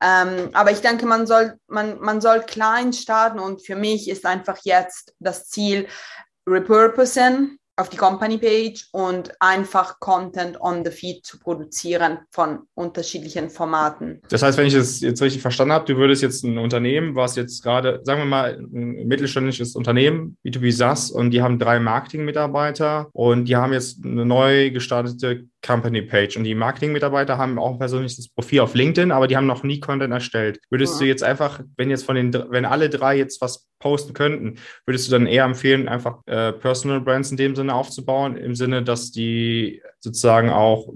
Ähm, aber ich denke, man soll, man, man soll klein starten und für mich ist einfach jetzt das Ziel, repurposen, auf die Company Page und einfach Content on the Feed zu produzieren von unterschiedlichen Formaten. Das heißt, wenn ich es jetzt richtig verstanden habe, du würdest jetzt ein Unternehmen, was jetzt gerade, sagen wir mal, ein mittelständisches Unternehmen, B2B SaaS, und die haben drei Marketing-Mitarbeiter und die haben jetzt eine neu gestartete Company Page und die Marketing-Mitarbeiter haben auch ein persönliches Profil auf LinkedIn, aber die haben noch nie Content erstellt. Würdest ja. du jetzt einfach, wenn jetzt von den, wenn alle drei jetzt was posten könnten, würdest du dann eher empfehlen, einfach äh, Personal Brands in dem Sinne aufzubauen, im Sinne, dass die sozusagen auch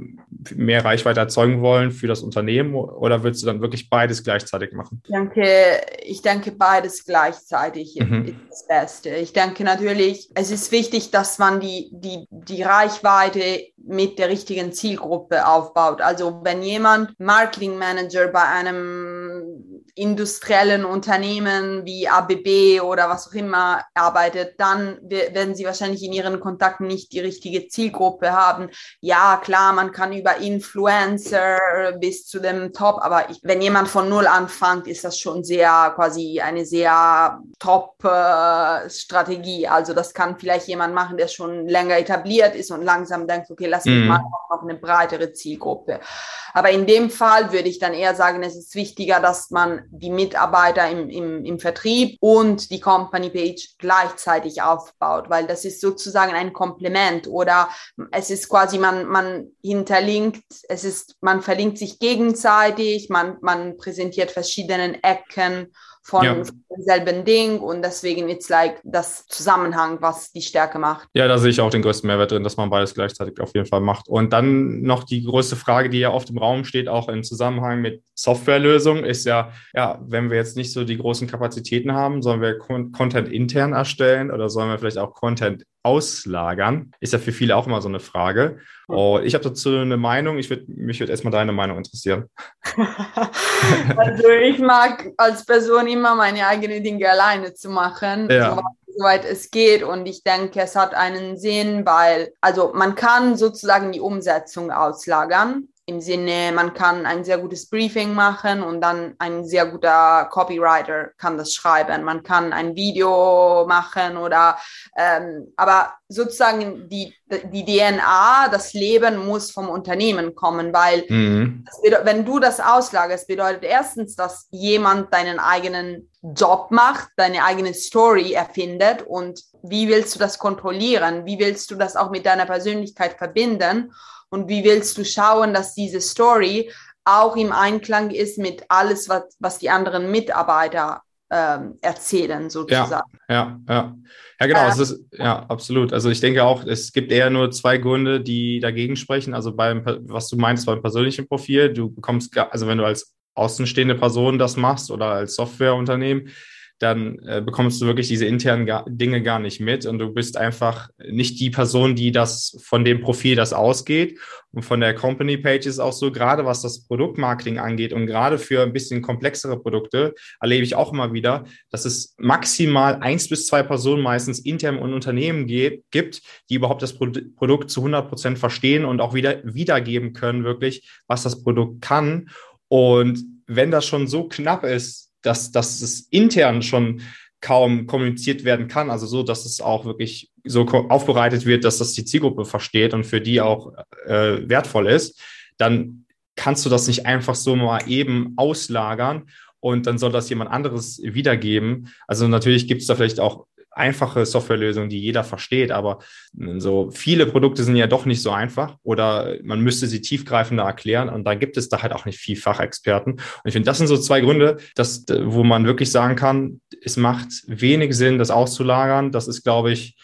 mehr Reichweite erzeugen wollen für das Unternehmen oder würdest du dann wirklich beides gleichzeitig machen? Ich denke, ich denke beides gleichzeitig mhm. ist das Beste. Ich denke natürlich, es ist wichtig, dass man die, die, die Reichweite mit der richtigen Zielgruppe aufbaut. Also wenn jemand Marketing Manager bei einem industriellen Unternehmen wie ABB oder was auch immer arbeitet, dann werden sie wahrscheinlich in ihren Kontakten nicht die richtige Zielgruppe haben. Ja, klar, man kann über Influencer bis zu dem Top, aber ich, wenn jemand von Null anfängt, ist das schon sehr quasi eine sehr Top-Strategie. Äh, also das kann vielleicht jemand machen, der schon länger etabliert ist und langsam denkt, okay, lass mich mhm. mal auf eine breitere Zielgruppe. Aber in dem Fall würde ich dann eher sagen, es ist wichtiger, dass man die Mitarbeiter im, im, im Vertrieb und die Company Page gleichzeitig aufbaut, weil das ist sozusagen ein Komplement oder es ist quasi, man, man hinterlinkt, es ist, man verlinkt sich gegenseitig, man, man präsentiert verschiedenen Ecken von ja. demselben Ding und deswegen ist like das Zusammenhang, was die Stärke macht. Ja, da sehe ich auch den größten Mehrwert drin, dass man beides gleichzeitig auf jeden Fall macht. Und dann noch die größte Frage, die ja oft im Raum steht, auch im Zusammenhang mit Softwarelösungen, ist ja, ja, wenn wir jetzt nicht so die großen Kapazitäten haben, sollen wir Content intern erstellen oder sollen wir vielleicht auch Content auslagern? Ist ja für viele auch immer so eine Frage. Und ich habe dazu eine Meinung. Ich würd, mich würde erstmal deine Meinung interessieren. *laughs* also ich mag als Person immer meine eigenen Dinge alleine zu machen. Ja. soweit es geht. Und ich denke, es hat einen Sinn, weil, also man kann sozusagen die Umsetzung auslagern im Sinne, man kann ein sehr gutes Briefing machen und dann ein sehr guter Copywriter kann das schreiben. Man kann ein Video machen oder, ähm, aber sozusagen die, die DNA, das Leben muss vom Unternehmen kommen, weil mhm. wenn du das auslagerst, bedeutet erstens, dass jemand deinen eigenen Job macht, deine eigene Story erfindet und wie willst du das kontrollieren? Wie willst du das auch mit deiner Persönlichkeit verbinden? Und wie willst du schauen, dass diese Story auch im Einklang ist mit alles, was, was die anderen Mitarbeiter ähm, erzählen, sozusagen. Ja, ja, ja. Ja, genau, äh, es ist, ja, absolut. Also ich denke auch, es gibt eher nur zwei Gründe, die dagegen sprechen. Also beim, was du meinst beim persönlichen Profil, du bekommst, also wenn du als außenstehende Person das machst oder als Softwareunternehmen, dann äh, bekommst du wirklich diese internen ga Dinge gar nicht mit und du bist einfach nicht die Person, die das von dem Profil das ausgeht. Und von der Company Page ist auch so, gerade was das Produktmarketing angeht und gerade für ein bisschen komplexere Produkte erlebe ich auch immer wieder, dass es maximal eins bis zwei Personen meistens intern in Unternehmen gibt, die überhaupt das Pro Produkt zu 100 Prozent verstehen und auch wieder wiedergeben können, wirklich, was das Produkt kann. Und wenn das schon so knapp ist, dass, dass es intern schon kaum kommuniziert werden kann, also so, dass es auch wirklich so aufbereitet wird, dass das die Zielgruppe versteht und für die auch äh, wertvoll ist, dann kannst du das nicht einfach so mal eben auslagern und dann soll das jemand anderes wiedergeben. Also natürlich gibt es da vielleicht auch einfache Softwarelösung, die jeder versteht, aber so viele Produkte sind ja doch nicht so einfach oder man müsste sie tiefgreifender erklären und da gibt es da halt auch nicht viel Fachexperten. Und ich finde, das sind so zwei Gründe, dass, wo man wirklich sagen kann, es macht wenig Sinn, das auszulagern. Das ist, glaube ich,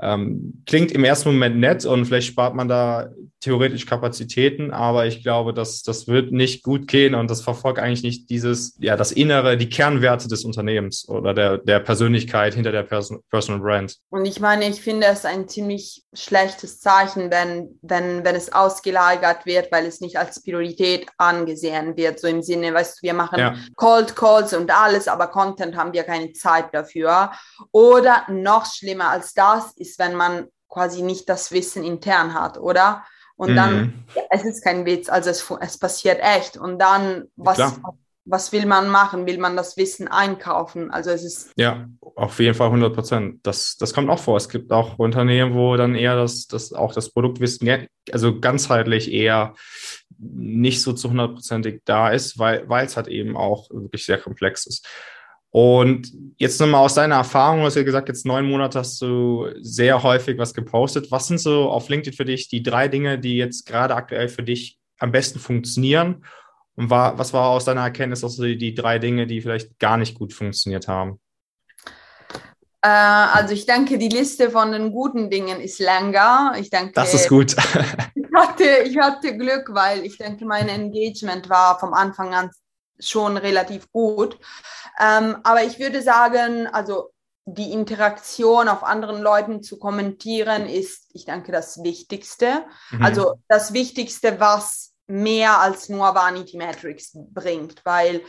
ähm, klingt im ersten Moment nett und vielleicht spart man da theoretisch Kapazitäten, aber ich glaube, dass das wird nicht gut gehen und das verfolgt eigentlich nicht dieses, ja, das Innere, die Kernwerte des Unternehmens oder der, der Persönlichkeit hinter der Person, Personal Brand. Und ich meine, ich finde es ein ziemlich schlechtes Zeichen, wenn, wenn, wenn es ausgelagert wird, weil es nicht als Priorität angesehen wird. So im Sinne, weißt du, wir machen ja. Cold Calls und alles, aber Content haben wir keine Zeit dafür. Oder noch schlimmer als das ist ist, wenn man quasi nicht das Wissen intern hat, oder? Und mhm. dann, ja, es ist kein Witz, also es, es passiert echt. Und dann, was, was will man machen? Will man das Wissen einkaufen? Also es ist. Ja, auf jeden Fall 100 Prozent. Das, das kommt auch vor. Es gibt auch Unternehmen, wo dann eher das, das auch das Produktwissen, also ganzheitlich eher nicht so zu hundertprozentig da ist, weil es halt eben auch wirklich sehr komplex ist. Und jetzt nochmal aus deiner Erfahrung, du hast ja gesagt, jetzt neun Monate hast du sehr häufig was gepostet. Was sind so auf LinkedIn für dich die drei Dinge, die jetzt gerade aktuell für dich am besten funktionieren? Und war, was war aus deiner Erkenntnis auch so die, die drei Dinge, die vielleicht gar nicht gut funktioniert haben? Äh, also ich denke, die Liste von den guten Dingen ist länger. Ich denke, das ist gut. *laughs* ich, hatte, ich hatte Glück, weil ich denke, mein Engagement war vom Anfang an schon relativ gut. Ähm, aber ich würde sagen, also die Interaktion auf anderen Leuten zu kommentieren ist, ich denke, das Wichtigste. Mhm. Also das Wichtigste, was mehr als nur Vanity Metrics bringt, weil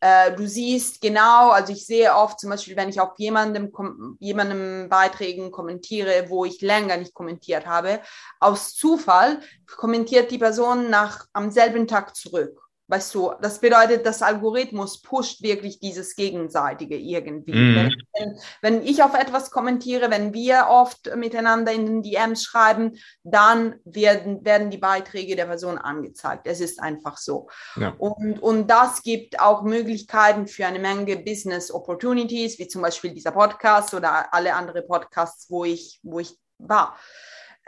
äh, du siehst genau, also ich sehe oft zum Beispiel, wenn ich auf jemandem, jemandem Beiträgen kommentiere, wo ich länger nicht kommentiert habe, aus Zufall kommentiert die Person nach am selben Tag zurück. Weißt du, das bedeutet, das Algorithmus pusht wirklich dieses Gegenseitige irgendwie. Mm. Wenn, wenn, ich auf etwas kommentiere, wenn wir oft miteinander in den DMs schreiben, dann werden, werden die Beiträge der Person angezeigt. Es ist einfach so. Ja. Und, und das gibt auch Möglichkeiten für eine Menge Business Opportunities, wie zum Beispiel dieser Podcast oder alle anderen Podcasts, wo ich, wo ich war.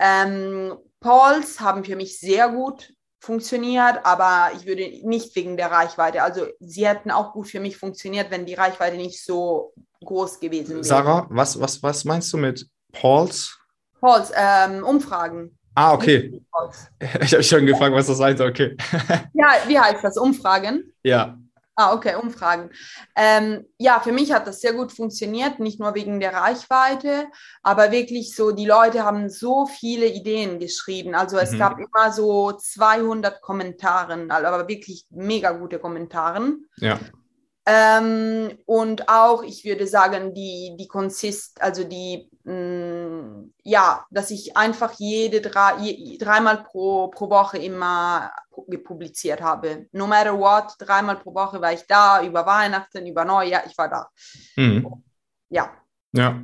Ähm, Polls haben für mich sehr gut funktioniert, aber ich würde nicht wegen der Reichweite. Also sie hätten auch gut für mich funktioniert, wenn die Reichweite nicht so groß gewesen wäre. Sarah, was, was, was meinst du mit Pauls? Pauls, ähm, Umfragen. Ah, okay. *laughs* Ich habe schon gefragt, was das soll. Okay. ja, *laughs* wie heißt das? Umfragen? Ja. Ah, okay, Umfragen. Ähm, ja, für mich hat das sehr gut funktioniert, nicht nur wegen der Reichweite, aber wirklich so, die Leute haben so viele Ideen geschrieben. Also es mhm. gab immer so 200 Kommentare, aber wirklich mega gute Kommentare. Ja. Ähm, und auch, ich würde sagen, die, die Konsist, also die, mh, mm, ja, dass ich einfach jede drei, je, dreimal pro, pro Woche immer gepubliziert habe. No matter what, dreimal pro Woche war ich da, über Weihnachten, über Neujahr, ich war da. Mhm. Ja. Ja,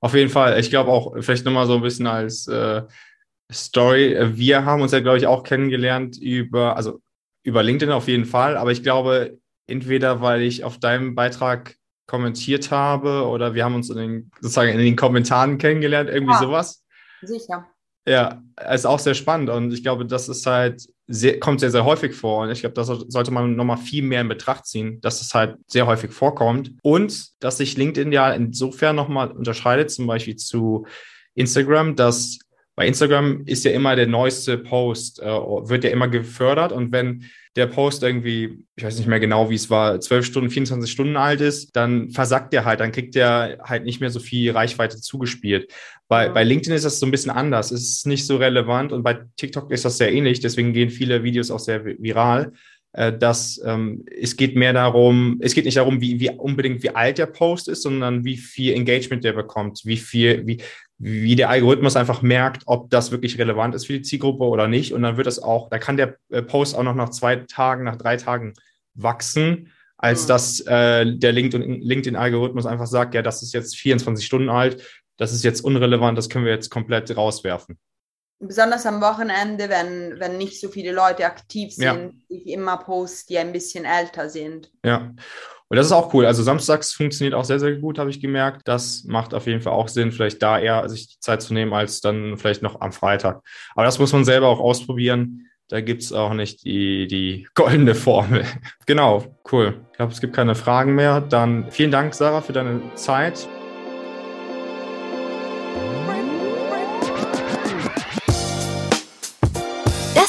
auf jeden Fall. Ich glaube auch, vielleicht nochmal so ein bisschen als äh, Story. Wir haben uns ja, glaube ich, auch kennengelernt über, also über LinkedIn auf jeden Fall, aber ich glaube, entweder weil ich auf deinem Beitrag kommentiert habe oder wir haben uns in den, sozusagen in den Kommentaren kennengelernt, irgendwie ja, sowas. Sicher. Ja, ist auch sehr spannend und ich glaube, das ist halt sehr, kommt sehr, sehr häufig vor und ich glaube, das sollte man nochmal viel mehr in Betracht ziehen, dass es halt sehr häufig vorkommt und dass sich LinkedIn ja insofern nochmal unterscheidet, zum Beispiel zu Instagram, dass bei Instagram ist ja immer der neueste Post, äh, wird ja immer gefördert und wenn der Post irgendwie, ich weiß nicht mehr genau, wie es war, 12 Stunden, 24 Stunden alt ist, dann versackt der halt, dann kriegt der halt nicht mehr so viel Reichweite zugespielt. Bei, bei LinkedIn ist das so ein bisschen anders. Es ist nicht so relevant und bei TikTok ist das sehr ähnlich, deswegen gehen viele Videos auch sehr viral. Äh, dass ähm, es geht mehr darum, es geht nicht darum, wie, wie unbedingt wie alt der Post ist, sondern wie viel Engagement der bekommt, wie viel, wie, wie der Algorithmus einfach merkt, ob das wirklich relevant ist für die Zielgruppe oder nicht. Und dann wird es auch, da kann der äh, Post auch noch nach zwei Tagen, nach drei Tagen wachsen, als mhm. dass äh, der LinkedIn-Algorithmus einfach sagt, ja, das ist jetzt 24 Stunden alt, das ist jetzt unrelevant, das können wir jetzt komplett rauswerfen besonders am Wochenende, wenn, wenn nicht so viele Leute aktiv sind, ja. ich immer post, die ein bisschen älter sind. Ja. Und das ist auch cool. Also samstags funktioniert auch sehr, sehr gut, habe ich gemerkt. Das macht auf jeden Fall auch Sinn, vielleicht da eher sich die Zeit zu nehmen, als dann vielleicht noch am Freitag. Aber das muss man selber auch ausprobieren. Da gibt es auch nicht die, die *laughs* goldene Formel. genau, cool. Ich glaube, es gibt keine Fragen mehr. Dann vielen Dank, Sarah, für deine Zeit.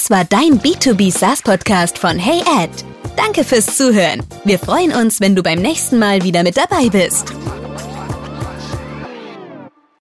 Das war dein B2B SaaS Podcast von Hey Ed. Danke fürs Zuhören. Wir freuen uns, wenn du beim nächsten Mal wieder mit dabei bist.